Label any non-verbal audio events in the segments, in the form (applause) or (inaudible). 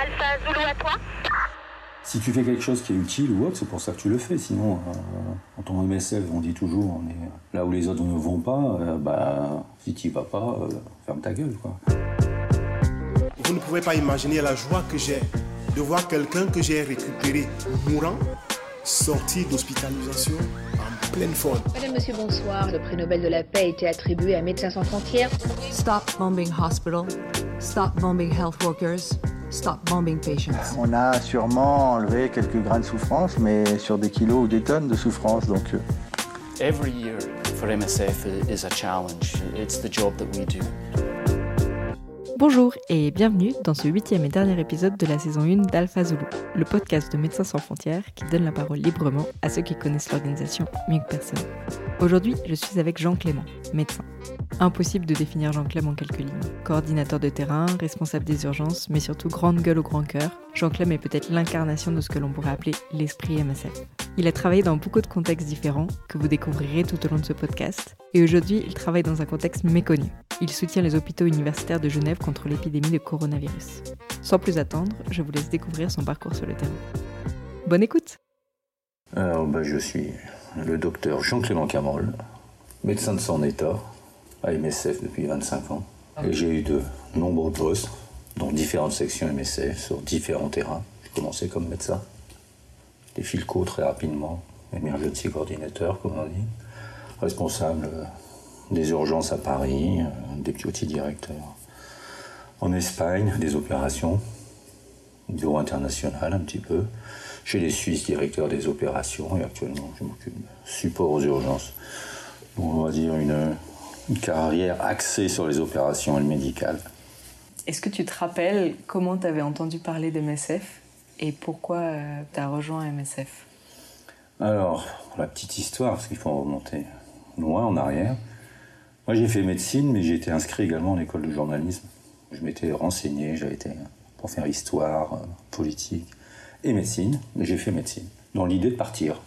Alpha Zulu à toi Si tu fais quelque chose qui est utile ou autre, c'est pour ça que tu le fais. Sinon, euh, en tant MSF, on dit toujours, on est là où les autres ne vont pas, euh, bah, si tu y vas pas, euh, ferme ta gueule. Quoi. Vous ne pouvez pas imaginer la joie que j'ai de voir quelqu'un que j'ai récupéré mourant, sorti d'hospitalisation forme. Madame, Monsieur, bonsoir. Le prix Nobel de la paix a été attribué à Médecins sans frontières. Stop bombing hospital. Stop bombing health workers. Stop bombing patients. On a sûrement enlevé quelques grains de souffrance, mais sur des kilos ou des tonnes de souffrance. Donc, euh, Every year for MSF is a challenge. It's the job that we do. Bonjour et bienvenue dans ce huitième et dernier épisode de la saison 1 d'Alpha Zulu, le podcast de Médecins sans frontières qui donne la parole librement à ceux qui connaissent l'organisation mieux que personne. Aujourd'hui, je suis avec Jean Clément, médecin. Impossible de définir Jean Clément en quelques lignes. Coordinateur de terrain, responsable des urgences, mais surtout grande gueule au grand cœur, Jean Clément est peut-être l'incarnation de ce que l'on pourrait appeler l'esprit MSF. Il a travaillé dans beaucoup de contextes différents que vous découvrirez tout au long de ce podcast, et aujourd'hui il travaille dans un contexte méconnu. Il soutient les hôpitaux universitaires de Genève contre l'épidémie de coronavirus. Sans plus attendre, je vous laisse découvrir son parcours sur le terrain. Bonne écoute Alors, bah, je suis le docteur Jean-Clément Camerol, médecin de son état, à MSF depuis 25 ans. J'ai eu de nombreux postes, dans différentes sections MSF, sur différents terrains. J'ai commencé comme médecin. Des filco très rapidement, emergency coordinateur, comme on dit. Responsable euh, des urgences à Paris, euh, deputy directeur en Espagne, des opérations, bureau international un petit peu. Chez les Suisses, directeur des opérations, et actuellement, je m'occupe de support aux urgences. Donc, on va dire une, une carrière axée sur les opérations et le médical. Est-ce que tu te rappelles comment tu avais entendu parler d'MSF et pourquoi tu as rejoint MSF Alors, pour la petite histoire, parce qu'il faut en remonter loin en arrière, moi j'ai fait médecine, mais j'ai été inscrit également à l'école de journalisme. Je m'étais renseigné, j'avais été pour faire histoire, euh, politique et médecine, j'ai fait médecine, dans l'idée de partir.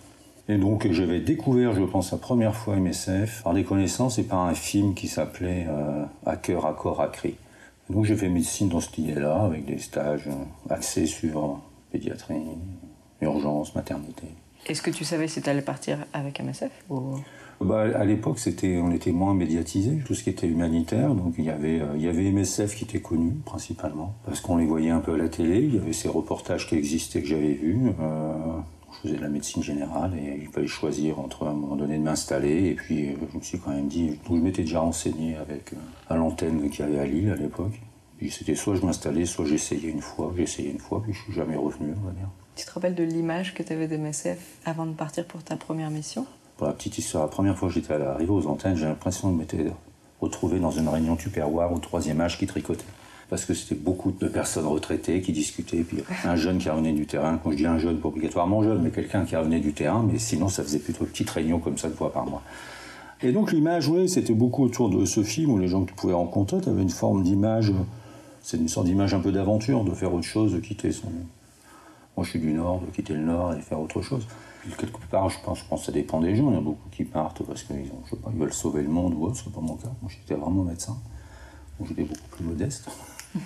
Et donc j'avais découvert, je pense, la première fois MSF par des connaissances et par un film qui s'appelait euh, À cœur, à corps, à cri. Donc j'ai fait médecine dans cette idée-là, avec des stages euh, axés sur pédiatrie, urgence, maternité. Est-ce que tu savais si tu allais partir avec MSF ou... Bah, à l'époque, c'était, on était moins médiatisé, tout ce qui était humanitaire. Donc il y avait, euh, il y avait MSF qui était connu principalement, parce qu'on les voyait un peu à la télé. Il y avait ces reportages qui existaient que j'avais vus. Euh, je faisais de la médecine générale et il fallait choisir entre à un moment donné de m'installer. Et puis euh, je me suis quand même dit, je m'étais déjà renseigné avec à l'antenne qu'il y avait à Lille à l'époque. Puis c'était soit je m'installais, soit j'essayais une fois. Essayé une fois, puis je suis jamais revenu, on va dire. Tu te rappelles de l'image que tu avais de MSF avant de partir pour ta première mission? Pour la petite histoire, la première fois que j'étais arrivé aux antennes, j'ai l'impression de m'être retrouvé dans une réunion tupperware au troisième âge qui tricotait. Parce que c'était beaucoup de personnes retraitées qui discutaient, puis (laughs) un jeune qui revenait du terrain. Quand je dis un jeune, pas obligatoirement jeune, mais quelqu'un qui revenait du terrain, mais sinon ça faisait plutôt une petite réunion comme ça une fois par mois. Et donc l'image, oui, c'était beaucoup autour de ce film où les gens que tu pouvais rencontrer, tu avais une forme d'image, c'est une sorte d'image un peu d'aventure, de faire autre chose, de quitter son. Moi je suis du Nord, de quitter le Nord et faire autre chose. Puis quelque part, je pense, je pense que ça dépend des gens. Il y en a beaucoup qui partent parce qu'ils ils veulent sauver le monde ou autre, c'est pas mon cas. Moi j'étais vraiment médecin, donc j'étais beaucoup plus modeste. (laughs)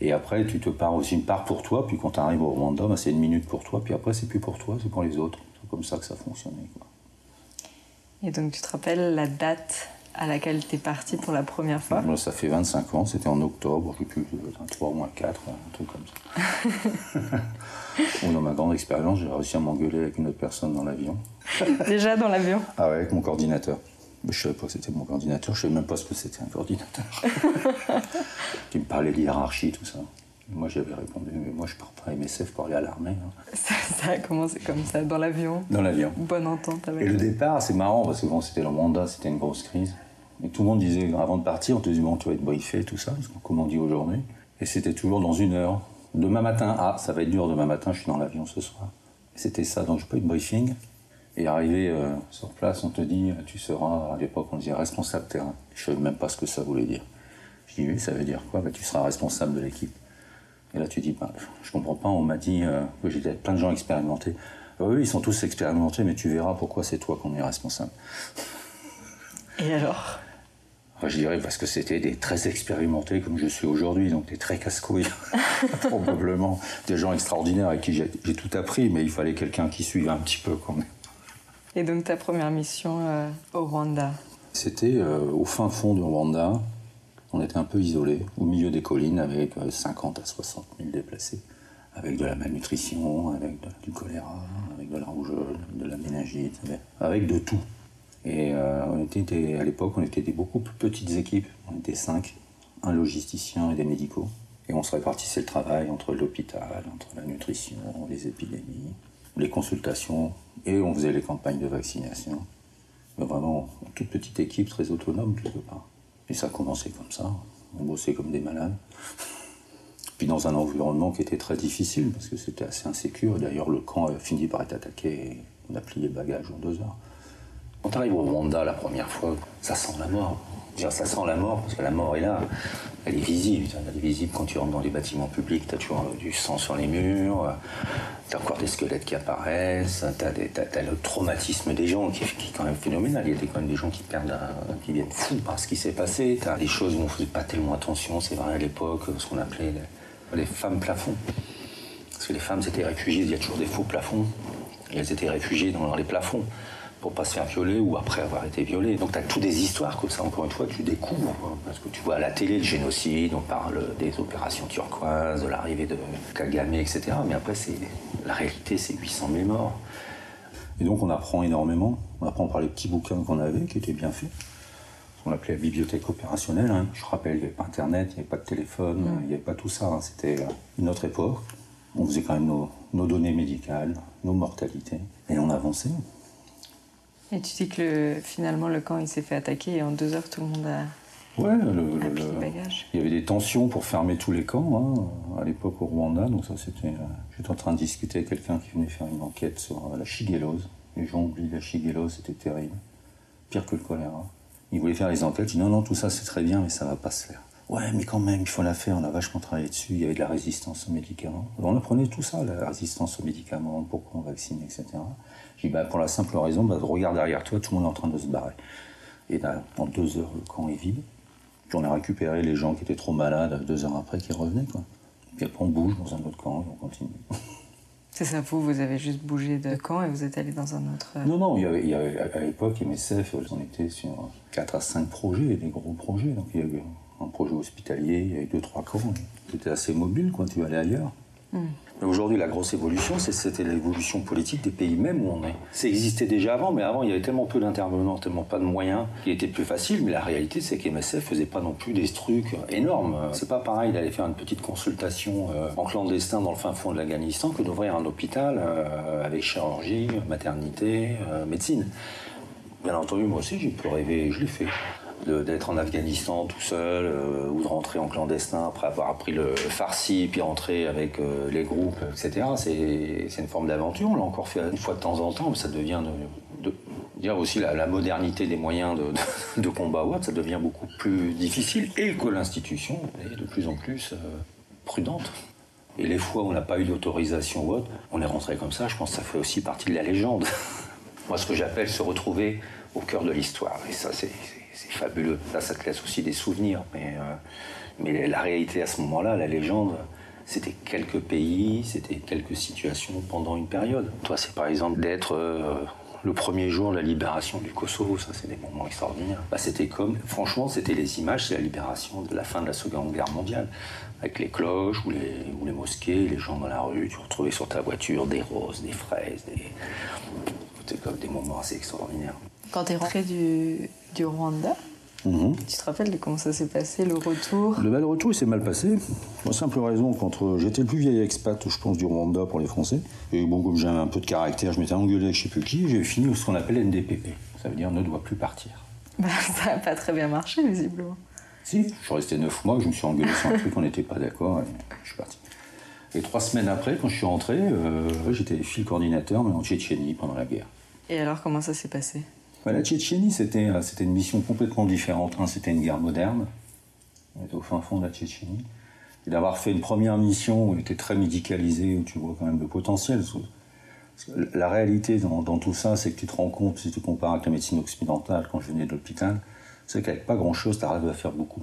Et après, tu te pars aussi une part pour toi, puis quand tu arrives au Rwanda, bah, c'est une minute pour toi, puis après, c'est plus pour toi, c'est pour les autres. C'est comme ça que ça fonctionnait. Quoi. Et donc tu te rappelles la date à laquelle tu es parti pour la première fois Moi, ça fait 25 ans, c'était en octobre, je sais plus, un 3 ou un 4, un truc comme ça. (laughs) bon, dans ma grande expérience, j'ai réussi à m'engueuler avec une autre personne dans l'avion. Déjà dans l'avion Ah ouais, avec mon coordinateur. Je savais pas que c'était mon coordinateur, je savais même pas ce que c'était un coordinateur. (laughs) Qui me parlait de hiérarchie, tout ça. Moi j'avais répondu, mais moi je pars pas à MSF pour aller à l'armée. hein. ça, ça a commencé comme ça, dans l'avion. Dans l'avion. Bonne entente avec Et le départ, c'est marrant parce que bon, c'était le Rwanda, c'était une grosse crise. Et tout le monde disait, avant de partir, on te disait, bon, tu vas être briefé, tout ça, comme on dit aujourd'hui. Et c'était toujours dans une heure. Demain matin, ah, ça va être dur demain matin, je suis dans l'avion ce soir. C'était ça, donc je eu de briefing. Et arrivé euh, sur place, on te dit, euh, tu seras, à l'époque, on disait responsable terrain. Je savais même pas ce que ça voulait dire. Je dis, oui, ça veut dire quoi? Bah, Tu seras responsable de l'équipe. Et là, tu dis, bah, je comprends pas, on m'a dit euh, que j'étais avec plein de gens expérimentés. Oui, ils sont tous expérimentés, mais tu verras pourquoi c'est toi qu'on est responsable. Et alors? Enfin, je dirais parce que c'était des très expérimentés comme je suis aujourd'hui, donc des très casse-couilles, (laughs) probablement. Des gens extraordinaires avec qui j'ai tout appris, mais il fallait quelqu'un qui suive un petit peu quand même. Et donc ta première mission euh, au Rwanda? C'était euh, au fin fond du Rwanda. On était un peu isolé, au milieu des collines, avec euh, 50 à 60 000 déplacés, avec de la malnutrition, avec de- du choléra, avec de la rougeole, de la méningite, avec de tout. Et euh, on était à l'époque, on était des beaucoup plus petites équipes. On était cinq, un logisticien et des médicaux. Et on se répartissait le travail entre l'hôpital, entre la nutrition, les épidémies, les consultations, et on faisait les campagnes de vaccination. Mais vraiment, toute petite équipe, très autonome quelque part. Et ça a commencé comme ça. On bossait comme des malades. (laughs) Puis dans un environnement qui était très difficile, parce que c'était assez insécure. D'ailleurs, le camp a fini par être attaqué on a plié le bagage en deux heures. Quand tu arrives au Rwanda la première fois, ça sent la mort. Ça sent la mort parce que la mort est là. Elle est visible. Elle est visible quand tu rentres dans les bâtiments publics. Tu as toujours euh, du sang sur les murs. Tu as encore des squelettes qui apparaissent. Tu as, le traumatisme des gens qui, est quand même phénoménal. Il y a quand même des gens qui perdent, qui viennent fous par ce qui s'est passé. Tu as des choses où on faisait pas tellement attention. C'est vrai à l'époque, ce qu'on appelait les, les femmes plafonds. Parce que les femmes étaient réfugiées, il y a toujours des faux plafonds. Et elles étaient réfugiées dans les plafonds pour pas se faire violer ou après avoir été violées. Donc tu as toutes des histoires comme ça, encore une fois, que tu découvres. quoi. Parce que tu vois à la télé le génocide, on parle des opérations turquoises, de l'arrivée de Kagame, etc. Mais après, c'est la réalité, c'est 800 000 morts. Et donc on apprend énormément. On apprend par les petits bouquins qu'on avait, qui étaient bien faits. Ce qu'on appelait la bibliothèque opérationnelle. hein. Je rappelle, il n'y avait pas Internet, il n'y avait pas de téléphone, il n'y avait pas tout ça. hein. C'était euh, une autre époque. On faisait quand même nos, nos données médicales, nos mortalités. Et on avançait. Et tu dis que le- finalement le camp il s'est fait attaquer et en deux heures tout le monde a, Ouais, le- le- a pris le- le bagage. il y avait des tensions pour fermer tous les camps hein, à l'époque au Rwanda. Donc ça, c'était. euh, J'étais en train de discuter avec quelqu'un qui venait faire une enquête sur euh, la shigellose. Les gens oublient la shigellose, c'était terrible, pire que le choléra. Il voulait faire les enquêtes. Il dit non, non, tout ça c'est très bien, mais ça va pas se faire. Ouais, mais quand même, il faut la faire. On a vachement travaillé dessus. Il y avait de la résistance aux médicaments. On apprenait tout ça, la résistance aux médicaments, pourquoi on vaccine, etc. J'ai dit bah, pour la simple raison, bah, regarde derrière toi, tout le monde est en train de se barrer. Et là, en deux heures, le camp est vide. Puis on a récupéré les gens qui étaient trop malades deux heures après qui revenaient. Quoi. Puis après on bouge dans un autre camp et on continue. (laughs) C'est ça, vous, vous avez juste bougé de camp et vous êtes allé dans un autre. euh, Non, non, il y avait, il y avait- à l'époque, MSF, on était sur 4 à 5 projets, des gros projets. Donc il y avait un projet hospitalier, il y avait deux, trois camps. C'était assez mobile, quoi, tu allais ailleurs. Mais aujourd'hui, la grosse évolution, c'était l'évolution politique des pays même où on est. Ça existait déjà avant, mais avant, il y avait tellement peu d'intervenants, tellement pas de moyens, qu'il était plus facile. Mais la réalité, c'est qu'MSF faisait pas non plus des trucs énormes. C'est pas pareil d'aller faire une petite consultation euh, en clandestin dans le fin fond de l'Afghanistan que d'ouvrir un hôpital euh, avec chirurgie, maternité, euh, médecine. Bien entendu, moi aussi, j'ai pu rêver, et je l'ai fait, d'être en Afghanistan tout seul, euh, ou de rentrer en clandestin après avoir appris le farsi, puis rentrer avec euh, les groupes, etc. C'est une forme d'aventure, on l'a encore fait une fois de temps en temps, mais ça devient de, dire aussi la, modernité des moyens de, de- de combat ça devient beaucoup plus difficile, et que l'institution est de plus en plus euh, prudente. Et les fois où on n'a pas eu d'autorisation autre, on est rentré comme ça, je pense que ça fait aussi partie de la légende. (laughs) Moi, ce que j'appelle se retrouver au cœur de l'histoire. Et ça, c'est c'est- fabuleux. Là, ça te laisse aussi des souvenirs. Mais, euh, mais la réalité à ce moment-là, la légende, c'était quelques pays, c'était quelques situations pendant une période. Toi, c'est par exemple d'être euh, le premier jour de la libération du Kosovo. Ça, c'est des moments extraordinaires. Bah, c'était comme, franchement, c'était les images, c'est la libération de la fin de la Seconde Guerre mondiale. Avec les cloches ou les, ou les mosquées, les gens dans la rue, tu retrouvais sur ta voiture des roses, des fraises, des... C'était comme des moments assez extraordinaires. Quand t'es rentré du, du Rwanda, Mhm. tu te rappelles de comment ça s'est passé, le retour Le bel retour, il s'est mal passé. Pour la simple raison. J'étais le plus vieil expat, je pense, du Rwanda pour les Français. Et bon, comme j'avais un peu de caractère, je m'étais engueulé avec je sais plus qui, j'ai fini ce qu'on appelle NDPP. Ça veut dire ne doit plus partir. (laughs) Bah, Ça n'a pas très bien marché, visiblement. Si, je suis resté neuf mois, je me suis engueulé sur un truc, on n'était pas d'accord, et je suis parti. Et trois semaines après, quand je suis rentré, euh, j'étais fil coordinateur, mais en Tchétchénie pendant la guerre. Et alors, comment ça s'est passé? La Tchétchénie, c'était euh, c'était une mission complètement différente. Un, c'était une guerre moderne. On était au fin fond de la Tchétchénie. Et d'avoir fait une première mission où on était très médicalisé, où tu vois quand même le potentiel. La réalité dans, dans tout ça, c'est que tu te rends compte, si tu compares avec la médecine occidentale, quand je venais de l'hôpital, c'est qu'avec pas grand-chose, tu arrives à faire beaucoup.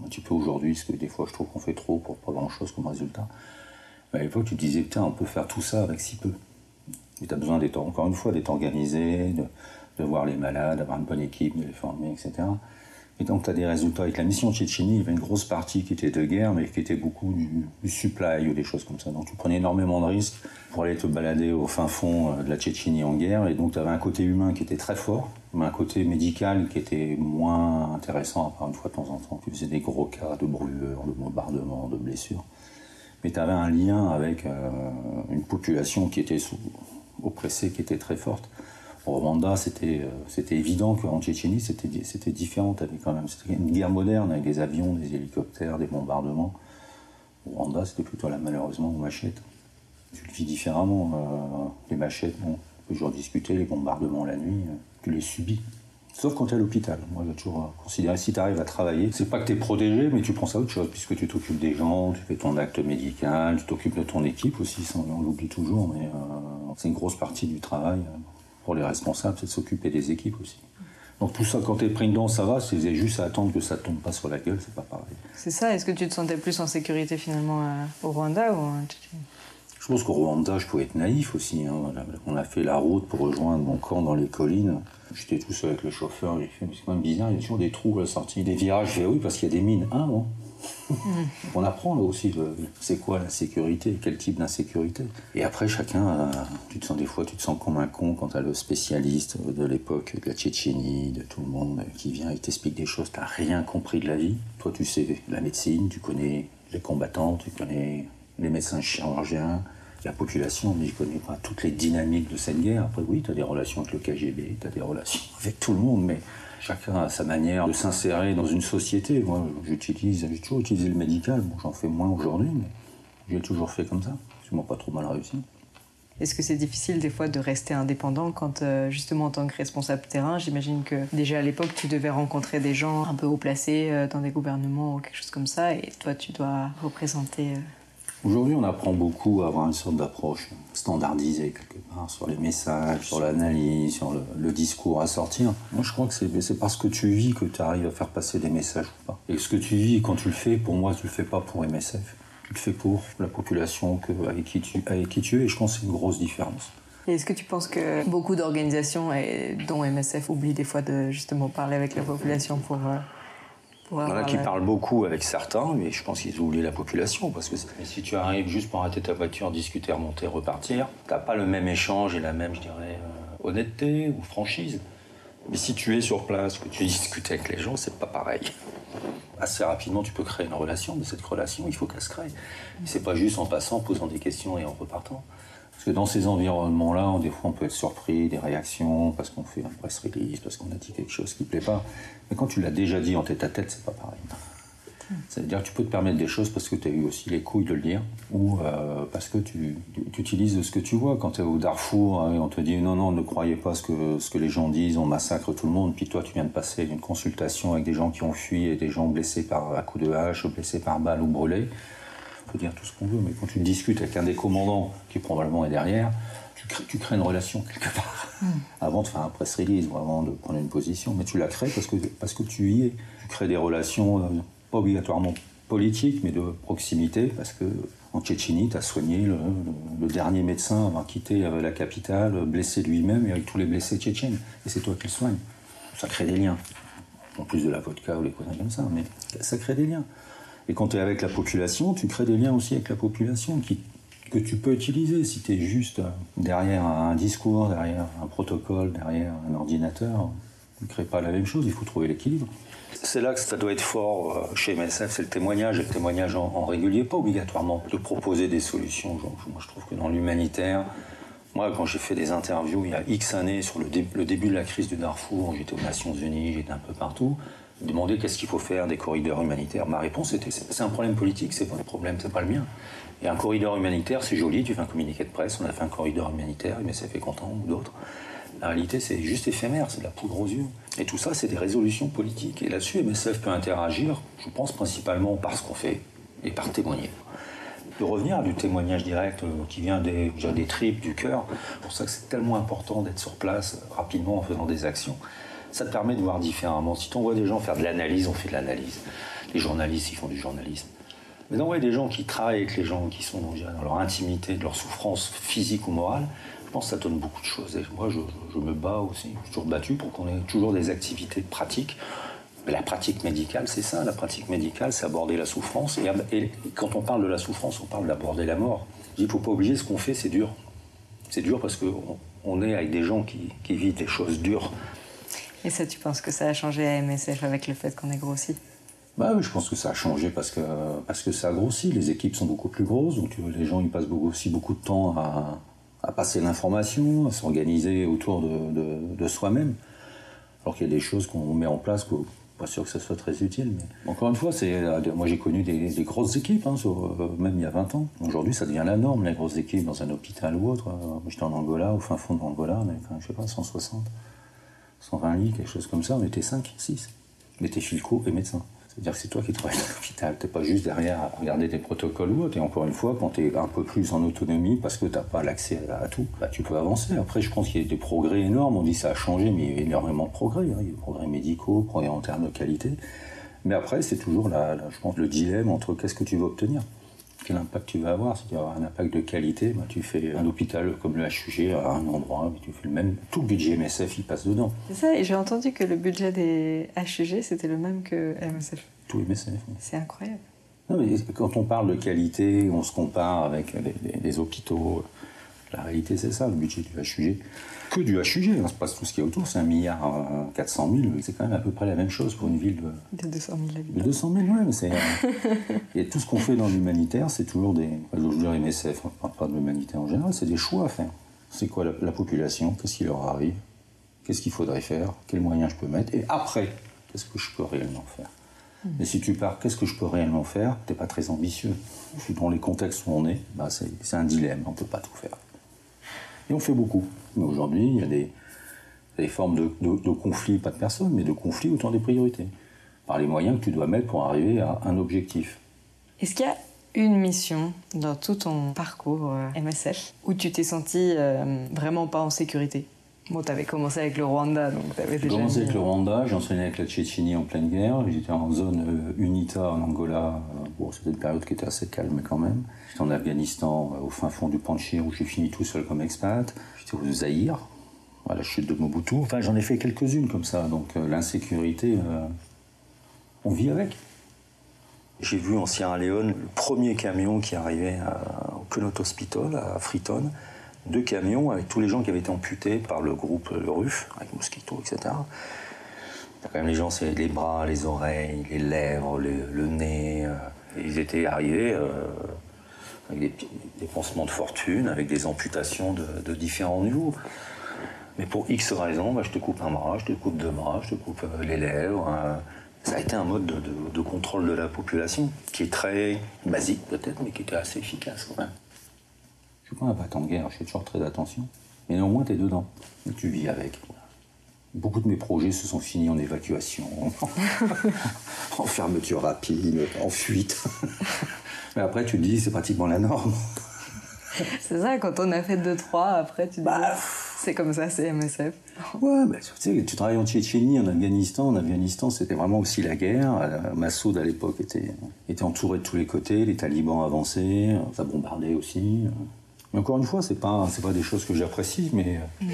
Un petit peu aujourd'hui, parce que des fois je trouve qu'on fait trop pour pas grand-chose comme résultat. Mais à l'époque, tu te disais, putain, on peut faire tout ça avec si peu. Et tu as besoin d'être, encore une fois, d'être organisé, de, de voir les malades, d'avoir une bonne équipe, de les former, etc. Et donc, tu as des résultats. Avec la mission Tchétchénie, il y avait une grosse partie qui était de guerre, mais qui était beaucoup du, du supply ou des choses comme ça. Donc, tu prenais énormément de risques pour aller te balader au fin fond euh, de la Tchétchénie en guerre. Et donc, tu avais un côté humain qui était très fort, mais un côté médical qui était moins intéressant, à part une fois de temps en temps. Tu faisais des gros cas de brûlures, de bombardements, de blessures. Mais tu avais un lien avec euh, une population qui était sous, oppressée, qui était très forte. Au Rwanda, c'était euh, évident qu'en Tchétchénie, c'était différent. Quand même c'était une guerre moderne avec des avions, des hélicoptères, des bombardements. Au Rwanda, c'était plutôt là, malheureusement aux machettes. Tu le vis différemment. euh, les machettes, bon, on peut toujours discuter, les bombardements la nuit, euh, tu les subis. Sauf quand tu es à l'hôpital. Moi, j'ai toujours considéré si tu arrives à travailler, c'est pas que tu es protégé, mais tu penses à autre chose, puisque tu t'occupes des gens, tu fais ton acte médical, tu t'occupes de ton équipe aussi, on l'oublie toujours, mais c'est une grosse partie du travail pour les responsables, c'est de s'occuper des équipes aussi. Donc tout ça, quand tu es pris dedans, ça va, c'est juste à attendre que ça tombe pas sur la gueule, c'est pas pareil. C'est ça, est-ce que tu te sentais plus en sécurité finalement euh, au Rwanda ou en Tchétchénie Je pense qu'au Rwanda, je pouvais être naïf aussi. hein. On a fait la route pour rejoindre mon camp dans les collines. J'étais tout seul avec le chauffeur. J'ai fait, c'est quand même bizarre, il y a toujours des trous à la sortie des virages. Je fais, oui, parce qu'il y a des mines. Ah bon (laughs) On apprend là aussi, c'est quoi la sécurité, quel type d'insécurité. Et après, chacun, euh, tu te sens des fois, tu te sens comme un con quand t'as le spécialiste de l'époque de la Tchétchénie, de tout le monde euh, qui vient et t'explique des choses, t'as rien compris de la vie. Toi, tu sais la médecine, tu connais les combattants, tu connais les médecins chirurgiens, la population, mais je connais pas toutes les dynamiques de cette guerre. Après, oui, tu as des relations avec le KGB, tu as des relations (laughs) avec tout le monde, mais chacun a sa manière de s'insérer dans une société. Moi, j'utilise, j'ai toujours utilisé le médical. Bon, j'en fais moins aujourd'hui, mais j'ai toujours fait comme ça. Je m'en pas trop mal réussi. Est-ce que c'est difficile des fois de rester indépendant quand euh, justement en tant que responsable terrain, j'imagine que déjà à l'époque tu devais rencontrer des gens un peu haut placés euh, dans des gouvernements ou quelque chose comme ça et toi tu dois représenter... euh, Aujourd'hui, on apprend beaucoup à avoir une sorte d'approche standardisée quelque part sur les messages, sur l'analyse, sur le, discours à sortir. Moi, je crois que c'est parce que tu vis que tu arrives à faire passer des messages ou pas. Et ce que tu vis, quand tu le fais, pour moi, tu le fais pas pour MSF. Tu le fais pour la population que, avec, qui tu, es. Et je pense que c'est une grosse différence. Est-ce que tu penses que beaucoup d'organisations, dont MSF, oublient des fois de justement parler avec la population pour... euh, avoir qui la- parlent beaucoup avec certains, mais je pense qu'ils ont oublié la population. Parce que mais si tu arrives juste pour arrêter ta voiture, discuter, remonter, repartir, t'as pas le même échange et la même, je dirais, euh, honnêteté ou franchise. Mais si tu es sur place, que tu discutes avec les gens, c'est pas pareil. Assez rapidement, tu peux créer une relation, mais cette relation, il faut qu'elle se crée. C'est pas juste en passant, en posant des questions et en repartant. Que dans ces environnements-là, on- des fois, on peut être surpris des réactions, parce qu'on fait un press release, parce qu'on a dit quelque chose qui plaît pas. Mais quand tu l'as déjà dit en tête à tête, c'est pas pareil. Ça veut dire tu peux te permettre des choses parce que tu as eu aussi les couilles de le dire, ou euh, parce que tu, utilises ce que tu vois. Quand tu es au Darfour, hein, et on te dit non, non, ne croyez pas ce que, ce que les gens disent, on massacre tout le monde, puis toi tu viens de passer une consultation avec des gens qui ont fui et des gens blessés par à coup de hache, blessés par balle ou brûlés. On peut dire tout ce qu'on veut, mais quand tu discutes avec un des commandants qui probablement est derrière, tu crées, tu crées une relation quelque part. Avant de faire un press release ou avant de prendre une position, mais tu la crées parce que, parce que tu y es. Tu crées des relations, euh, pas obligatoirement politiques, mais de proximité, parce que en Tchétchénie, tu as soigné le, le- le dernier médecin avant de quitter euh, la capitale, blessé lui-même et avec tous les blessés tchétchènes. Et c'est toi qui le soignes. Ça crée des liens. En plus de la vodka ou les conneries comme ça, mais ça crée des liens. Et quand tu es avec la population, tu crées des liens aussi avec la population qui, que tu peux utiliser. Si tu es juste euh, derrière un discours, derrière un protocole, derrière un ordinateur, tu ne crées pas la même chose, il faut trouver l'équilibre. C'est là que ça doit être fort euh, chez MSF, c'est le témoignage, et le témoignage en, régulier, pas obligatoirement de proposer des solutions. Moi, je trouve que dans l'humanitaire, moi, quand j'ai fait des interviews il y a X années sur le début de la crise du Darfour, j'étais aux Nations Unies, j'étais un peu partout, demander qu'est-ce qu'il faut faire des corridors humanitaires. Ma réponse était c'est un problème politique, c'est votre problème, c'est pas le mien. Et un corridor humanitaire, c'est joli, tu fais un communiqué de presse, on a fait un corridor humanitaire, mais ça fait content, ou d'autres. La réalité, c'est juste éphémère, c'est de la poudre aux yeux. Et tout ça, c'est des résolutions politiques. Et là-dessus, MSF peut interagir, je pense principalement par ce qu'on fait et par témoigner. De revenir du témoignage direct euh, qui vient des, des tripes, du cœur, c'est pour ça que c'est tellement important d'être sur place rapidement en faisant des actions. Ça te permet de voir différemment. Si tu envoies des gens faire de l'analyse, on fait de l'analyse. Les journalistes, ils font du journalisme. Mais d'envoyer des gens qui travaillent avec les gens, qui sont dans leur intimité, de leur souffrance physique ou morale, je pense que ça donne beaucoup de choses. Et moi, je, je me bats aussi, je suis toujours battu pour qu'on ait toujours des activités pratiques. Mais la pratique médicale, c'est ça. La pratique médicale, c'est aborder la souffrance. Et, quand on parle de la souffrance, on parle d'aborder la mort. Il ne faut pas oublier ce qu'on fait, c'est dur. C'est dur parce qu'on on est avec des gens qui, qui vivent des choses dures. Et ça, tu penses que ça a changé à MSF avec le fait qu'on ait grossi? Bah oui, je pense que ça a changé parce que, parce que ça a grossi. Les équipes sont beaucoup plus grosses, donc les gens ils passent aussi beaucoup de temps à, à passer l'information, à s'organiser autour de, de, soi-même. Alors qu'il y a des choses qu'on met en place, pas sûr que ça soit très utile. Encore une fois, moi j'ai connu des, grosses équipes, hein, sur, même il y a 20 ans. Aujourd'hui, ça devient la norme, les grosses équipes dans un hôpital ou autre. Moi j'étais en Angola, au fin fond de l'Angola, on avait, je sais pas, 160, 120 lits, quelque chose comme ça. On était 5, 6. On était filco et médecins. C'est-à-dire que c'est toi qui travailles à l'hôpital. Tu n'es pas juste derrière à regarder tes protocoles ou autre. Et encore une fois, quand tu es un peu plus en autonomie, parce que tu n'as pas l'accès à, tout, bah, tu peux avancer. Après, je pense qu'il y a des progrès énormes. On dit ça a changé, mais il y a énormément de progrès. Hein. Il y a des progrès médicaux, progrès en termes de qualité. Mais après, c'est toujours, je pense, le dilemme entre qu'est-ce que tu veux obtenir quel impact tu vas avoir. Si tu as un impact de qualité, bah, tu fais un hôpital comme le HUG à un endroit, mais tu fais le même. Tout le budget MSF, il passe dedans. C'est ça, et j'ai entendu que le budget des HUG, c'était le même que MSF. Tout MSF. Oui. C'est incroyable. Non, mais quand on parle de qualité, on se compare avec les, les, les hôpitaux. La réalité, c'est ça, le budget du HUG. Que du HUG, hein, c'est pas tout ce qu'il y a autour, c'est un milliard euh, 400 000, c'est quand même à peu près la même chose pour une ville de, de 200 000 habitants. De 200 000, ouais, mais c'est. et tout ce qu'on fait dans l'humanitaire, c'est toujours des. Je veux dire MSF, on ne parle pas de l'humanitaire en général, c'est des choix à faire. C'est quoi la, la population? Qu'est-ce qui leur arrive? Qu'est-ce qu'il faudrait faire? Quels moyens je peux mettre? Et après, qu'est-ce que je peux réellement faire? Mmh. Mais si tu pars, qu'est-ce que je peux réellement faire? T'es pas très ambitieux. Dans les contextes où on est, bah c'est un dilemme, on ne peut pas tout faire. Et on fait beaucoup. Mais aujourd'hui, il y a des, formes de, de, de, conflits, pas de personnes, mais de conflits autour des priorités. Par les moyens que tu dois mettre pour arriver à un objectif. Est-ce qu'il y a une mission dans tout ton parcours euh, MSF où tu t'es senti euh, vraiment pas en sécurité? Bon, tu avais commencé avec le Rwanda, donc tu avais déjà. J'ai commencé avec le Rwanda, j'ai enseigné avec la Tchétchénie en pleine guerre, j'étais en zone euh, UNITA en Angola. Bon, c'était une période qui était assez calme quand même. J'étais en Afghanistan, euh, au fin fond du Panchir, où j'ai fini tout seul comme expat. J'étais au Zaïre, à la chute de Mobutu. Enfin, j'en ai fait quelques-unes comme ça, donc euh, l'insécurité, euh, on vit avec. J'ai vu en Sierra Leone le premier camion qui arrivait à, au Connaught Hospital, à Freetown deux camions avec tous les gens qui avaient été amputés par le groupe le RUF, avec Mosquito, etc. Quand même les gens, c'est les bras, les oreilles, les lèvres, le, nez. Euh, ils étaient arrivés euh, avec des, pansements de fortune, avec des amputations de, différents niveaux. Mais pour X raisons, bah, je te coupe un bras, je te coupe deux bras, je te coupe euh, les lèvres. ça a été un mode de, de, de, contrôle de la population qui est très basique peut-être, mais qui était assez efficace quand même. Je suis pas un battant de guerre, je fais toujours très attention. Mais néanmoins, tu es dedans. Et tu vis avec. Beaucoup de mes projets se sont finis en évacuation, (laughs) en fermeture rapide, en fuite. (laughs) Mais après, tu te dis, c'est pratiquement la norme. (laughs) C'est ça, quand on a fait 2-3, après, tu te bah, dis, c'est comme ça, c'est MSF. Ouais, bah, tu sais, tu travailles en Tchétchénie, en Afghanistan. En Afghanistan, c'était vraiment aussi la guerre. Massoud, à l'époque, était, était entouré de tous les côtés. Les talibans avançaient, ça bombardait aussi. Mais encore une fois, c'est pas c'est pas des choses que j'apprécie, mais mmh.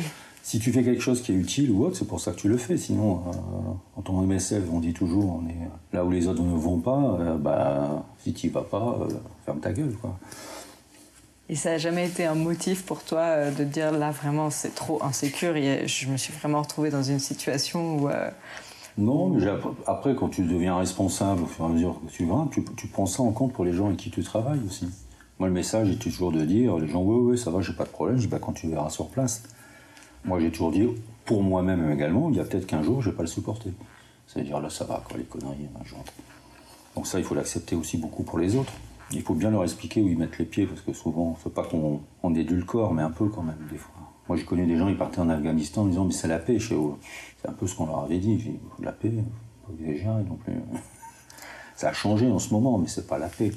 si tu fais quelque chose qui est utile ou autre, c'est pour ça que tu le fais. Sinon, euh, en tant que MSF, on dit toujours, on est là où les autres ne vont pas. Euh, bah, si tu vas pas, euh, ferme ta gueule, quoi. Et ça n'a jamais été un motif pour toi de dire là vraiment c'est trop insécure et je me suis vraiment retrouvée dans une situation où. Euh, non, mais après, quand tu deviens responsable au fur et à mesure que tu vas, tu, tu prends ça en compte pour les gens avec qui tu travailles aussi. Moi, le message était toujours de dire, les gens, oui, oui, ça va, j'ai pas de problème. Je dis, bah, quand tu verras sur place. Moi, j'ai toujours dit, pour moi-même également, il y a peut-être qu'un jour, je vais pas le supporter. Ça veut dire, là, ça va, quoi, les conneries, un jour. Donc ça, il faut l'accepter aussi beaucoup pour les autres. Il faut bien leur expliquer où ils mettent les pieds, parce que souvent, faut pas qu'on on édulcore, mais un peu quand même, des fois. Moi, j'ai connu des gens, ils partaient en Afghanistan en disant, mais c'est la paix chez eux. C'est un peu ce qu'on leur avait dit. Dit, la paix, pas exagérer non plus. (laughs) Ça a changé en ce moment, mais c'est pas la paix.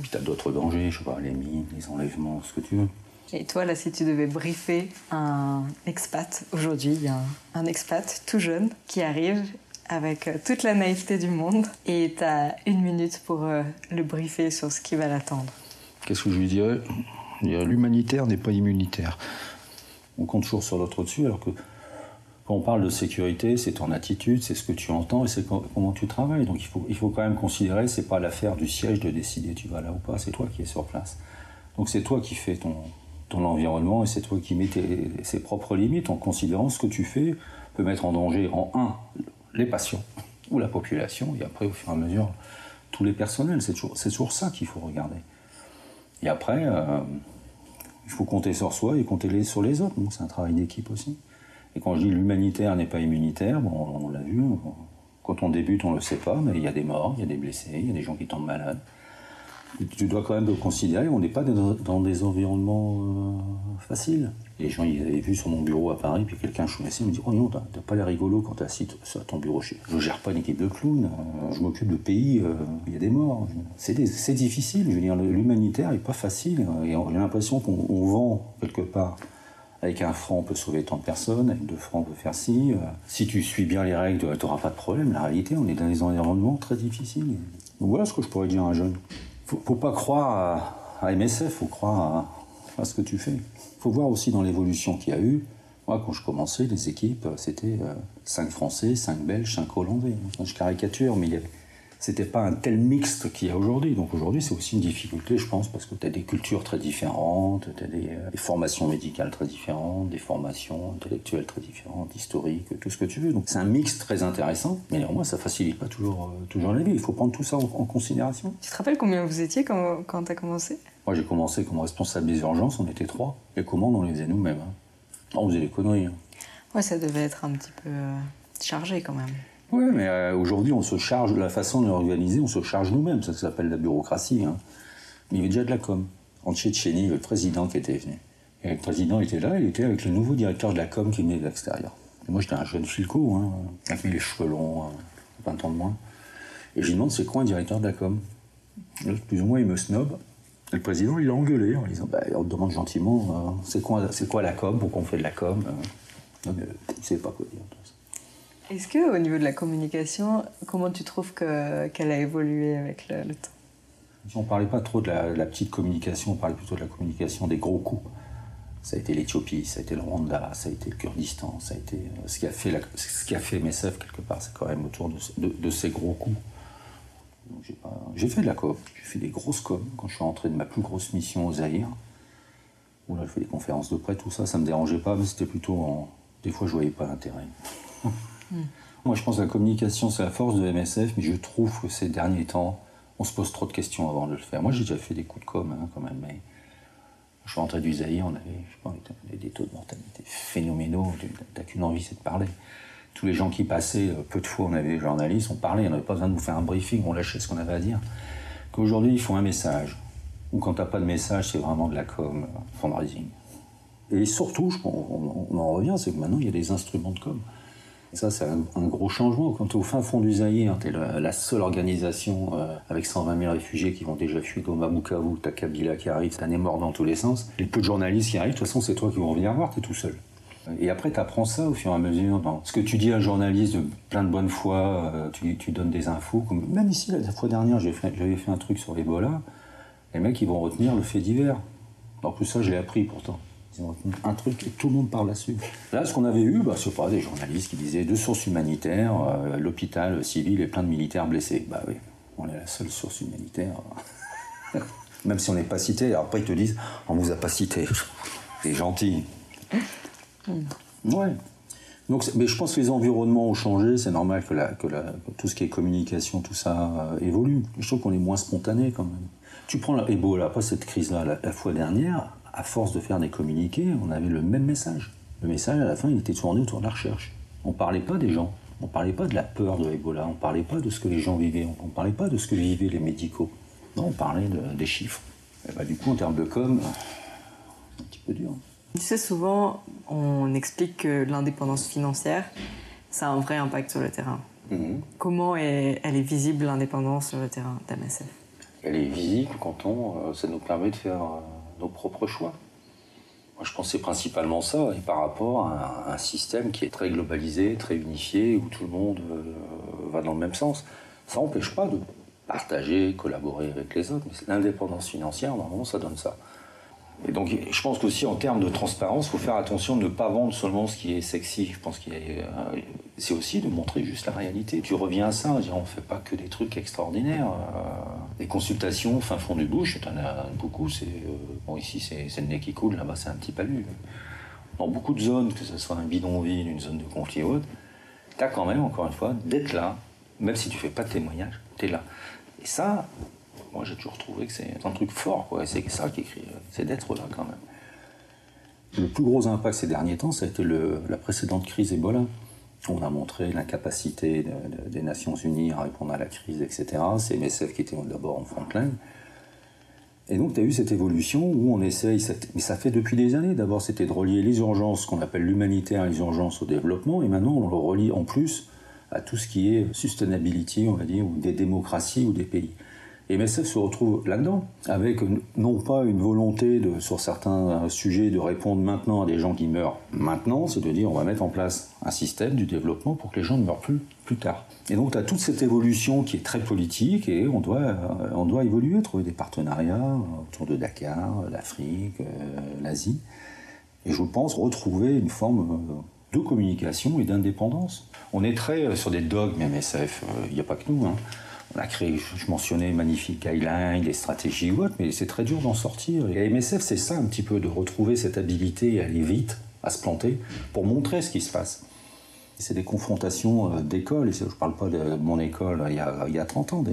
Puis t'as d'autres dangers, je sais pas, les mines, les enlèvements, ce que tu veux. Et toi, là, si tu devais briefer un expat aujourd'hui, il y a un, un expat tout jeune qui arrive avec euh, toute la naïveté du monde et tu as une minute pour euh, le briefer sur ce qui va l'attendre. Qu'est-ce que je lui dirais, L'humanitaire n'est pas immunitaire. On compte toujours sur l'autre dessus, alors que quand on parle de sécurité, c'est ton attitude, c'est ce que tu entends et c'est co- comment tu travailles. Donc il faut, il faut quand même considérer, c'est pas l'affaire du siège de décider tu vas là ou pas, c'est toi qui es sur place. Donc c'est toi qui fais ton, ton environnement et c'est toi qui mets ses propres limites en considérant ce que tu fais peut mettre en danger en un les patients ou la population et après au fur et à mesure tous les personnels. C'est toujours, toujours ça qu'il faut regarder. Et après, euh, il faut compter sur soi et compter les- sur les autres. C'est un travail d'équipe aussi. Et quand je dis l'humanitaire n'est pas immunitaire, bon, on l'a vu, quand on débute, on ne le sait pas, mais il y a des morts, il y a des blessés, il y a des gens qui tombent malades. Tu dois quand même le considérer, on n'est pas dans, des environnements euh, faciles. Les gens, ils avaient vu sur mon bureau à Paris, puis quelqu'un je connaissais, me dit Oh non, t'as t'as pas l'air rigolo quand t'es assis sur ton bureau. Je ne gère pas une équipe de clowns, euh, je m'occupe de pays, euh, il y a des morts. C'est difficile, je veux dire, l'humanitaire n'est pas facile. Et on- j'ai l'impression qu'on on vend quelque part avec un franc, on peut sauver tant de personnes. Avec deux francs, on peut faire ci. Euh, Si tu suis bien les règles, tu n'auras pas de problème. La réalité, on est dans des environnements très difficiles. Donc voilà ce que je pourrais dire à un jeune. Faut, faut pas croire à, à MSF, faut croire à, ce que tu fais. faut voir aussi dans l'évolution qu'il y a eu. Moi, quand je commençais, les équipes, c'était 5 Français, 5 Belges, 5 Hollandais. Je caricature, mais il y avait- c'était pas un tel mixte qu'il y a aujourd'hui. Donc aujourd'hui, c'est aussi une difficulté, je pense, parce que tu as des cultures très différentes, tu as des, euh, des formations médicales très différentes, des formations intellectuelles très différentes, historiques, tout ce que tu veux. Donc c'est un mix très intéressant, mais néanmoins, ça facilite pas toujours, euh, toujours la vie. Il faut prendre tout ça en, en considération. Tu te rappelles combien vous étiez quand, quand tu as commencé? Moi, j'ai commencé comme responsable des urgences, on était trois. Les commandes, on les faisait nous-mêmes. hein? On faisait des conneries. hein. Ouais, ça devait être un petit peu euh, chargé quand même. Oui, mais euh, aujourd'hui, on se charge, la façon de l'organiser, on se charge nous-mêmes. Ça s'appelle la bureaucratie. hein. Mais il y avait déjà de la com. En Tchétchénie, il y avait le président qui était venu. Et le président était là, il était avec le nouveau directeur de la com qui venait de l'extérieur. Moi, j'étais un jeune filco, hein, avec les cheveux longs, hein, 20 ans de moins. Et je lui demande, c'est quoi un directeur de la com? Là, Plus ou moins, il me snob. Et le président, il a engueulé en disant, bah, on te demande gentiment, euh, c'est quoi, la com? Pourquoi on fait de la com? Euh, Non, mais, il ne savait pas quoi dire. Est-ce que au niveau de la communication, comment tu trouves que- qu'elle a évolué avec le, temps? On ne parlait pas trop de la, petite communication, on parlait plutôt de la communication des gros coups. Ça a été l'Éthiopie, ça a été le Rwanda, ça a été le Kurdistan, ça a été euh, ce qui a fait, la- ce qui a fait MSF quelque part, c'est quand même autour de, ce- de- de ces gros coups. J'ai fait de la com, j'ai fait des grosses com quand je suis rentré de ma plus grosse mission au Zaïre. Où là, je fais des conférences de près, tout ça, ça me dérangeait pas, mais c'était plutôt. Des fois, je voyais pas l'intérêt. (laughs) Moi, je pense que la communication, c'est la force de MSF, mais je trouve que ces derniers temps, on se pose trop de questions avant de le faire. Moi, j'ai déjà fait des coups de com, hein, quand même, mais je suis rentré du Zaïre, on avait, des taux de mortalité phénoménaux, t'as qu'une envie, c'est de parler. Tous les gens qui passaient, euh, peu de fois, on avait des journalistes, on parlait, on n'avait pas besoin de nous faire un briefing, on lâchait ce qu'on avait à dire. Qu'aujourd'hui, il faut un message. Ou quand t'as pas de message, c'est vraiment de la com, euh, fundraising. Et surtout, on en revient, c'est que maintenant, il y a des instruments de com. Ça, c'est un, gros changement. Quand tu es au fin fond du Zaïre, tu es la, seule organisation euh, avec 120 000 réfugiés qui vont déjà fuir au Bukavu, tu as Kabila qui arrive, t'as des morts dans tous les sens. Les peu de journalistes qui arrivent, de toute façon, c'est toi qui vont venir voir, tu es tout seul. Et après, tu apprends ça au fur et à mesure. Ce que tu dis à un journaliste de plein de bonne foi, euh, tu, tu donnes des infos. Même ici, la, fois dernière, j'avais fait, j'avais fait un truc sur l'Ebola. Les mecs, ils vont retenir le fait divers. En plus, ça, je l'ai appris pourtant. Ils un truc et tout le monde parle là-dessus. Là, ce qu'on avait eu, bah, c'est pas des journalistes qui disaient deux sources humanitaires, euh, l'hôpital civil et plein de militaires blessés. Bah oui, on est la seule source humanitaire. (laughs) Même si on n'est pas cité, après ils te disent on vous a pas cité. (laughs) C'est gentil. Ouais. Donc, mais je pense que les environnements ont changé, c'est normal que, tout ce qui est communication, tout ça euh, évolue. Je trouve qu'on est moins spontané quand même. Tu prends la Ebola, pas cette crise-là, la fois dernière, à force de faire des communiqués, on avait le même message. Le message, à la fin, il était tourné autour de la recherche. On parlait pas des gens, on parlait pas de la peur de Ebola, on parlait pas de ce que les gens vivaient, on, on parlait pas de ce que vivaient les médicaux. Non, on parlait de- des chiffres. Et bah, du coup, en termes de com, c'est un petit peu dur. Tu sais, souvent, on explique que l'indépendance financière, ça a un vrai impact sur le terrain. Comment est, elle est visible, l'indépendance sur le terrain d'MSF Elle est visible quand on, euh, ça nous permet de faire euh, nos propres choix. Moi, je c'est principalement ça, et par rapport à un, système qui est très globalisé, très unifié, où tout le monde euh, va dans le même sens. Ça n'empêche pas de partager, collaborer avec les autres, mais l'indépendance financière, normalement, ça donne ça. Et donc, je pense qu'aussi en termes de transparence, il faut faire attention de ne pas vendre seulement ce qui est sexy. Je pense qu'il euh, c'est aussi de montrer juste la réalité. Tu reviens à ça, on ne fait pas que des trucs extraordinaires. Les euh, consultations fin fond du bouche, en as beaucoup. C'est, euh, bon, ici, c'est, le nez qui coule, là-bas, c'est un petit palu. Dans beaucoup de zones, que ce soit un bidonville, une zone de conflit ou autre, as quand même, encore une fois, d'être là, même si tu fais pas de témoignage, es là. Et ça, moi j'ai toujours trouvé que c'est un truc fort, quoi. C'est ça qui écrit, c'est d'être là quand même. Le plus gros impact ces derniers temps, ça a été la précédente crise Ebola. On a montré l'incapacité des Nations Unies à répondre à la crise, etc. C'est MSF qui était d'abord en front line. Et donc, tu as eu cette évolution où on essaye, mais ça fait depuis des années. D'abord, c'était de relier les urgences, qu'on appelle l'humanitaire, les urgences au développement, et maintenant, on le relie en plus à tout ce qui est sustainability, on va dire, ou des démocraties ou des pays. Et MSF se retrouve là-dedans, avec non pas une volonté sur certains sujets de répondre maintenant à des gens qui meurent maintenant, c'est de dire on va mettre en place un système du développement pour que les gens ne meurent plus plus tard. Et donc tu as toute cette évolution qui est très politique et on doit, euh, on doit évoluer, trouver des partenariats autour de Dakar, l'Afrique, euh, l'Asie. Et je pense retrouver une forme euh, de communication et d'indépendance. On est très sur des dogmes MSF, il n'y a pas que nous. Hein on a créé, je mentionnais, magnifique guidelines, des stratégies ou autres, mais c'est très dur d'en sortir. Et à MSF, c'est ça un petit peu, de retrouver cette habilité à aller vite, à se planter, pour montrer ce qui se passe. C'est des confrontations euh, d'école, et je ne parle pas de mon école il y a, il y a 30 ans,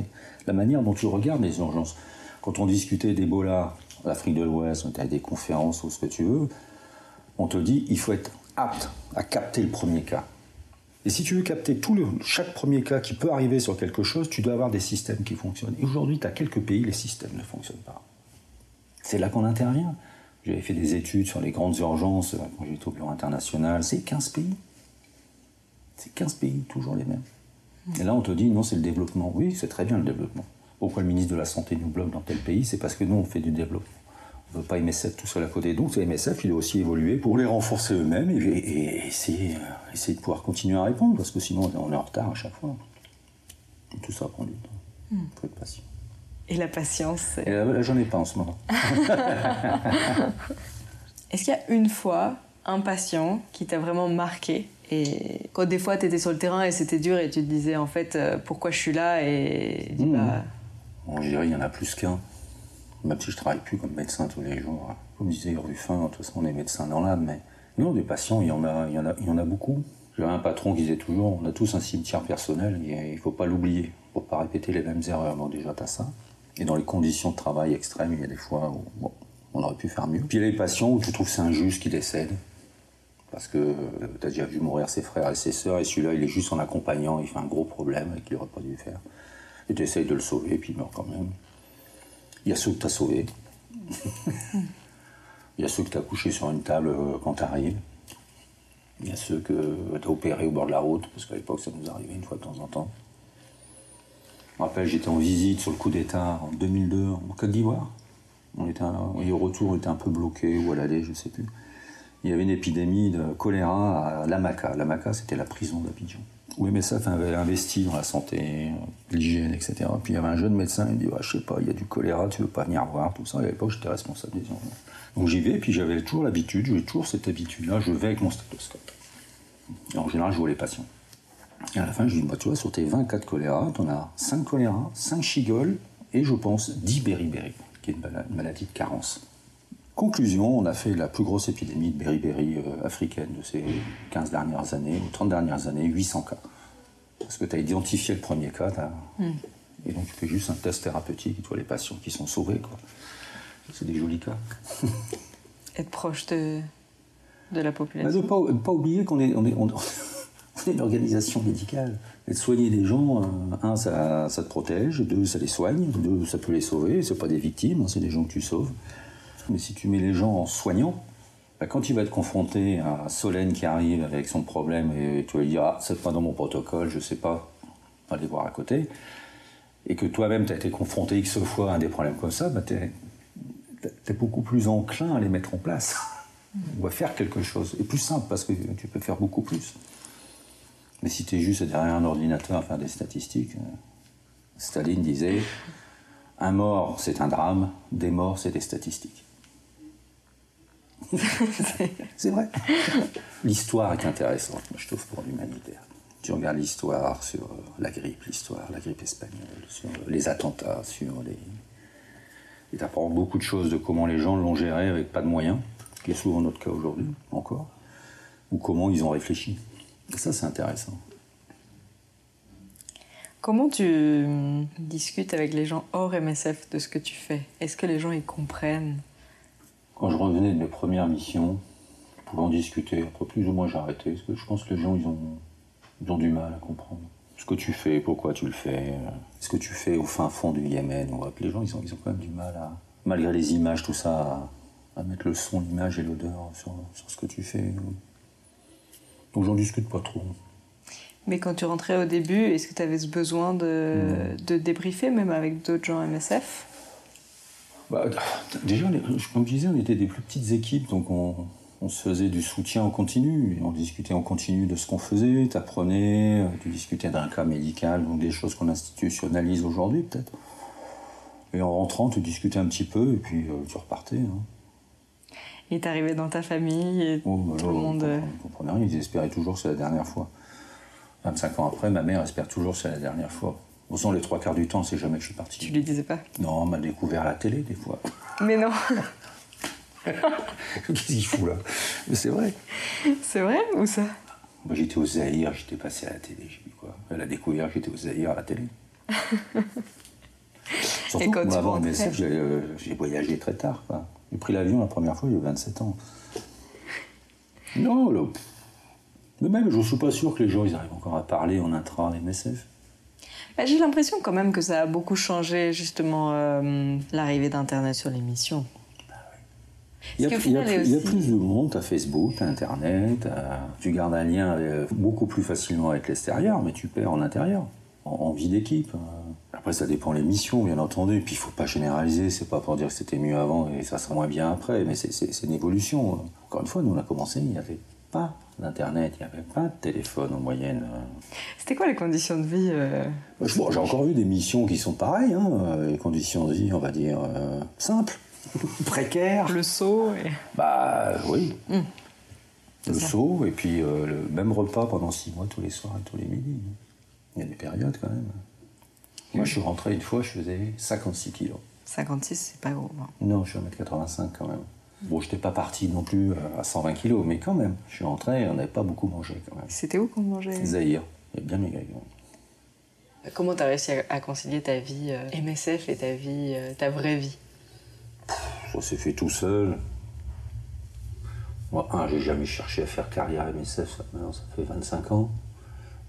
la manière dont tu regardes les urgences. Quand on discutait d'Ebola, l'Afrique de l'Ouest, on était à des conférences ou ce que tu veux, on te dit il faut être apte à capter le premier cas. Et si tu veux capter tout le, chaque premier cas qui peut arriver sur quelque chose, tu dois avoir des systèmes qui fonctionnent. Et aujourd'hui, tu as quelques pays, les systèmes ne fonctionnent pas. C'est là qu'on intervient. J'avais fait des études sur les grandes urgences quand j'étais au bureau international. C'est 15 pays. C'est 15 pays, toujours les mêmes. Et là, on te dit, non, c'est le développement. Oui, c'est très bien le développement. Pourquoi le ministre de la Santé nous bloque dans tel pays? C'est parce que nous, on fait du développement pas MSF tout seul à côté. Donc MSF, il doit aussi évoluer pour les renforcer eux-mêmes et, essayer, essayer, de pouvoir continuer à répondre, parce que sinon on est en retard à chaque fois. Tout ça prend du temps. Il hmm. faut être patient. Et la patience j'en ai pas en ce moment. (laughs) Est-ce qu'il y a une fois un patient qui t'a vraiment marqué et quand des fois tu étais sur le terrain et c'était dur et tu te disais en fait euh, pourquoi je suis là et hmm. bah... bon, je dirais il y en a plus qu'un même si je travaille plus comme médecin tous les jours. Comme disait Ruffin, de toute façon, on est médecin dans l'âme, mais non, des patients, il y en a, il y en a, beaucoup. J'avais un patron qui disait toujours, on a tous un cimetière personnel, et il faut pas l'oublier, pour pas répéter les mêmes erreurs. Bon, déjà, tu as ça. Et dans les conditions de travail extrêmes, il y a des fois où on aurait pu faire mieux. Puis il y a les patients où tu trouves c'est injuste qui décède. Parce que tu as déjà vu mourir ses frères et ses sœurs, et celui-là, il est juste en accompagnant, il fait un gros problème qu'il n'aurait pas dû faire. Et tu essayes de le sauver, et puis il meurt quand même. Il y a ceux que tu as sauvés. (laughs) Il y a ceux que tu as couchés sur une table euh, quand tu arrives. Il y a ceux que tu as opérés au bord de la route, parce qu'à l'époque, ça nous arrivait une fois de temps en temps. Je me rappelle, j'étais en visite sur le coup d'État en 2002 en Côte d'Ivoire. On était, au retour, on était un peu bloqué, ou à l'aller, je ne sais plus. Il y avait une épidémie de choléra à Lamaka. Lamaka, c'était la prison d'Abidjan où MSF avait investi dans la santé, l'hygiène, etc. Puis il y avait un jeune médecin, il me dit Je Je sais pas, il y a du choléra, tu veux pas venir voir, tout ça. Et à l'époque, j'étais responsable des urgences. Donc j'y vais, puis j'avais toujours l'habitude, j'ai toujours cette habitude-là, je vais avec mon stéthoscope. Et en général, je vois les patients. Et à la fin, je dis bah, Tu vois, sur tes 24 choléra, tu en as 5 choléra, 5 chigoles, et je pense 10 beriberi, qui est une maladie de carence. Conclusion, on a fait la plus grosse épidémie de beriberi euh, africaine de ces 15 dernières années, ou 30 dernières années, 800 cas. Parce que tu as identifié le premier cas, hmm. et donc tu fais juste un test thérapeutique, et tu vois les patients qui sont sauvés. C'est des jolis cas. (laughs) Être proche de, de la population. Ne pas, pas, oublier qu'on est, on est, on, (laughs) est une organisation médicale. Et de soigner des gens, euh, un, ça, ça, te protège, deux, ça les soigne, deux, ça peut les sauver. C'est pas des victimes, hein, c'est des gens que tu sauves. Mais si tu mets les gens en soignant, bah, quand il va être confronté à Solène qui arrive avec son problème et tu vas lui dire Ah, c'est pas dans mon protocole, je sais pas, va les voir à côté, et que toi-même tu as été confronté X fois à des problèmes comme ça, bah, tu es, beaucoup plus enclin à les mettre en place. On va faire quelque chose. Et plus simple, parce que tu peux faire beaucoup plus. Mais si tu es juste derrière un ordinateur à faire des statistiques, euh, Staline disait un mort, c'est un drame, des morts, c'est des statistiques. (laughs) c'est vrai. L'histoire est intéressante, moi, je trouve, pour l'humanitaire. Tu regardes l'histoire sur euh, la grippe, l'histoire, la grippe espagnole, sur les attentats, sur les. Et tu apprends beaucoup de choses de comment les gens l'ont géré avec pas de moyens, qui est souvent notre cas aujourd'hui, encore, ou comment ils ont réfléchi. Et ça, c'est intéressant. Comment tu discutes avec les gens hors MSF de ce que tu fais? Est-ce que les gens y comprennent? Quand je revenais de mes premières missions, on pouvait en discuter. Après, plus ou moins, j'ai arrêté. Parce que je pense que les gens, ils ont, ils ont du mal à comprendre. Ce que tu fais, pourquoi tu le fais, euh, ce que tu fais au fin fond du Yémen. Les gens, ils ont, ils ont quand même du mal à, malgré les images, tout ça, à, à mettre le son, l'image et l'odeur sur, sur ce que tu fais. Donc j'en discute pas trop. Mais quand tu rentrais au début, est-ce que tu avais ce besoin de, de débriefer, même avec d'autres gens MSF Bah, déjà, comme je disais, on était des plus petites équipes, donc on, on se faisait du soutien en continu. Et On discutait en continu de ce qu'on faisait, t'apprenais, euh, tu discutais d'un cas médical, donc des choses qu'on institutionnalise aujourd'hui peut-être. Et en rentrant, tu discutais un petit peu et puis euh, tu repartais. hein. Et t'arrivais dans ta famille et Oh, bah tout là, le on monde. euh, comprenait- on comprenait rien, ils espéraient toujours que c'est la dernière fois. 25 ans après, ma mère espère toujours que c'est la dernière fois. Au sens, les trois quarts du temps, c'est jamais que je suis parti. Tu lui disais pas? Non, on m'a découvert à la télé des fois. Mais non, (laughs) Qu'est-ce qu'il fout là? Mais c'est vrai. c'est vrai ou ça? Moi, j'étais au Zaïre, j'étais passé à la télé. J'ai dit quoi? Elle a découvert que j'étais au Zaïre à la télé. (laughs) Surtout Et quand moi, tu avant j'ai euh, j'ai voyagé très tard. quoi. J'ai pris l'avion la première fois, j'ai 27 ans. Non, là, mais même, je ne suis pas sûr que les gens ils arrivent encore à parler en intra MSF. Bah, J'ai l'impression quand même que ça a beaucoup changé, justement, euh, l'arrivée d'Internet sur l'émission. Il y, a, il y a plus, il y a de monde, t'as Facebook, t'as Internet, tu gardes un lien euh, beaucoup plus facilement avec l'extérieur, mais tu perds en intérieur, en, en vie d'équipe. euh. Après, ça dépend les missions, bien entendu, et puis il faut pas généraliser, c'est pas pour dire que c'était mieux avant et ça sera moins bien après, mais c'est une évolution. Encore une fois, nous on a commencé, il n'y avait pas d'Internet, il n'y avait pas de téléphone en moyenne. euh. C'était quoi les conditions de vie euh, bon, J'ai encore vu des missions qui sont pareilles, hein, euh, les conditions de vie, on va dire, euh, simples, (laughs) précaires. Le saut et... Bah oui. Le C'est ça. saut, et puis euh, le même repas pendant six mois, tous les soirs et tous les midis. Il y a des périodes quand même. Moi, je suis rentré une fois, je faisais 56 kilos. 56, c'est pas gros. hein. Non, je suis 1m85 quand même. Bon, je n'étais pas parti non plus euh, à 120 kilos, mais quand même. Je suis rentré et on n'avait pas beaucoup mangé quand même. C'était où qu'on mangeait? Zahir, a bien maigri. Comment t'as réussi à, concilier ta vie euh, MSF et ta vie, euh, ta vraie vie? Ça s'est fait tout seul. Moi, un, j'ai jamais cherché à faire carrière MSF, ça, maintenant ça fait 25 ans.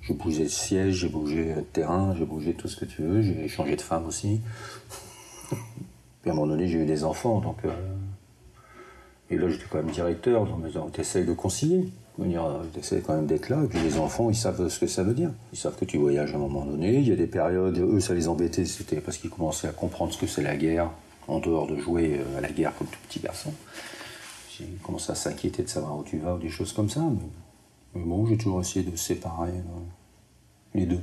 J'ai bougé de siège, j'ai bougé de terrain, j'ai bougé tout ce que tu veux, j'ai changé de femme aussi. (laughs) Puis à un moment donné, j'ai eu des enfants, donc. euh, Et là, j'étais quand même directeur, donc tu essayes de concilier. Tu essayes quand même d'être là, et puis les enfants, ils savent ce que ça veut dire. Ils savent que tu voyages à un moment donné. Il y a des périodes, eux, ça les embêtait, c'était parce qu'ils commençaient à comprendre ce que c'est la guerre, en dehors de jouer euh, à la guerre comme tout petit garçon. J'ai commencé à s'inquiéter de savoir où tu vas, ou des choses comme ça. Mais, bon, j'ai toujours essayé de séparer euh, les deux.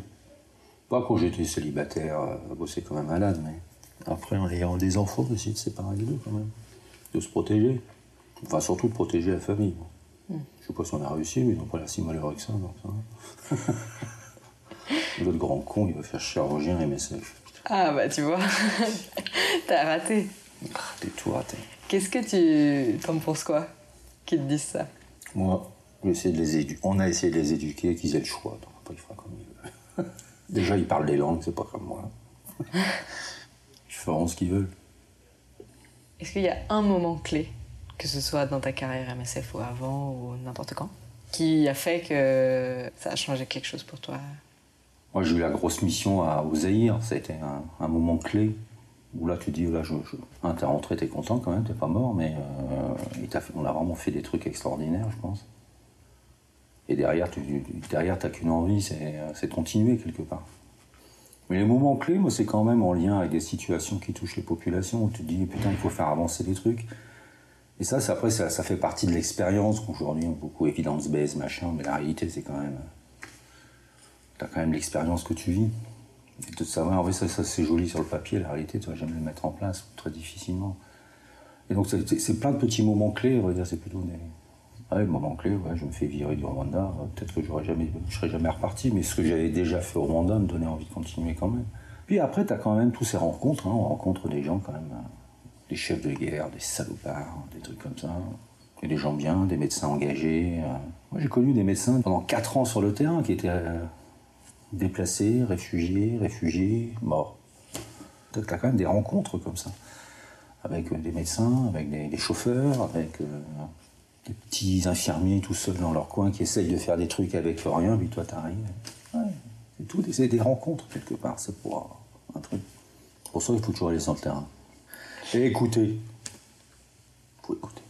Pas quand j'étais célibataire, euh, bosser comme un malade, mais après, en ayant des enfants, d'essayer de séparer les deux quand même. De se protéger. Enfin, surtout protéger la famille. Je sais pas si on a réussi, mais ils n'ont pas l'air si malheureux que ça. Donc. L'autre (laughs) grand con, il va faire chirurgien MSF. Ah bah tu vois, (laughs) t'as raté. T'es tout raté. Qu'est-ce que tu... T'en penses quoi Qu'ils te disent ça? Moi, j'ai essayé de les édu- on a essayé de les éduquer, qu'ils aient le choix. Donc après, ils feront comme ils veulent. (laughs) Déjà, ils parlent des langues, c'est pas comme moi. Ils feront ce qu'ils veulent. Est-ce qu'il y a un moment clé, que ce soit dans ta carrière MSF ou avant ou n'importe quand, qui a fait que ça a changé quelque chose pour toi? Moi, j'ai eu la grosse mission à, Zaïre. Ça a été un, moment clé où là, tu dis, là, je, je, hein, t'es rentré, t'es content quand même, t'es pas mort, mais euh, on a vraiment fait des trucs extraordinaires, je pense. Et derrière, tu, derrière, t'as qu'une envie, c'est de continuer quelque part. Mais les moments clés, moi, c'est quand même en lien avec des situations qui touchent les populations, où tu te dis, putain, il faut faire avancer les trucs. Et ça, après, ça, ça, fait partie de l'expérience qu'aujourd'hui, beaucoup évidence-based, machin, mais la réalité, c'est quand même. T'as quand même l'expérience que tu vis. Et de savoir, en vrai, ça, ça c'est joli sur le papier, la réalité, tu vas jamais le mettre en place, très difficilement. Et donc, c'est plein de petits moments clés, on va dire, c'est plutôt des. Ouais, moments clés, ouais, je me fais virer du Rwanda, peut-être que j'aurais jamais, je serais jamais reparti, mais ce que j'avais déjà fait au Rwanda me donnait envie de continuer quand même. Puis après, tu as quand même tous ces rencontres, hein, on rencontre des gens quand même, euh, des chefs de guerre, des salopards, des trucs comme ça. Et des gens bien, des médecins engagés. Euh. Moi, j'ai connu des médecins pendant 4 ans sur le terrain qui étaient euh, déplacés, réfugiés, réfugiés, morts. Tu as quand même des rencontres comme ça avec des médecins, avec des, chauffeurs, avec euh, des petits infirmiers tout seuls dans leur coin qui essayent de faire des trucs avec rien, puis toi t'arrives. Ouais, c'est tout, c'est des rencontres quelque part, c'est pour un truc. Pour ça, il faut toujours aller sur le terrain. Et écouter. Il faut écouter.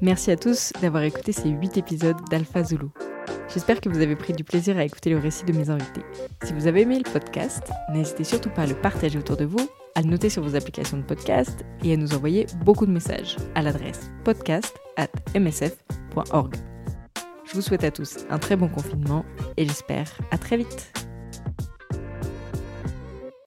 Merci à tous d'avoir écouté ces 8 épisodes d'Alpha Zulu. J'espère que vous avez pris du plaisir à écouter le récit de mes invités. Si vous avez aimé le podcast, n'hésitez surtout pas à le partager autour de vous, à le noter sur vos applications de podcast et à nous envoyer beaucoup de messages à l'adresse podcast@msf.org. Je vous souhaite à tous un très bon confinement et j'espère à très vite.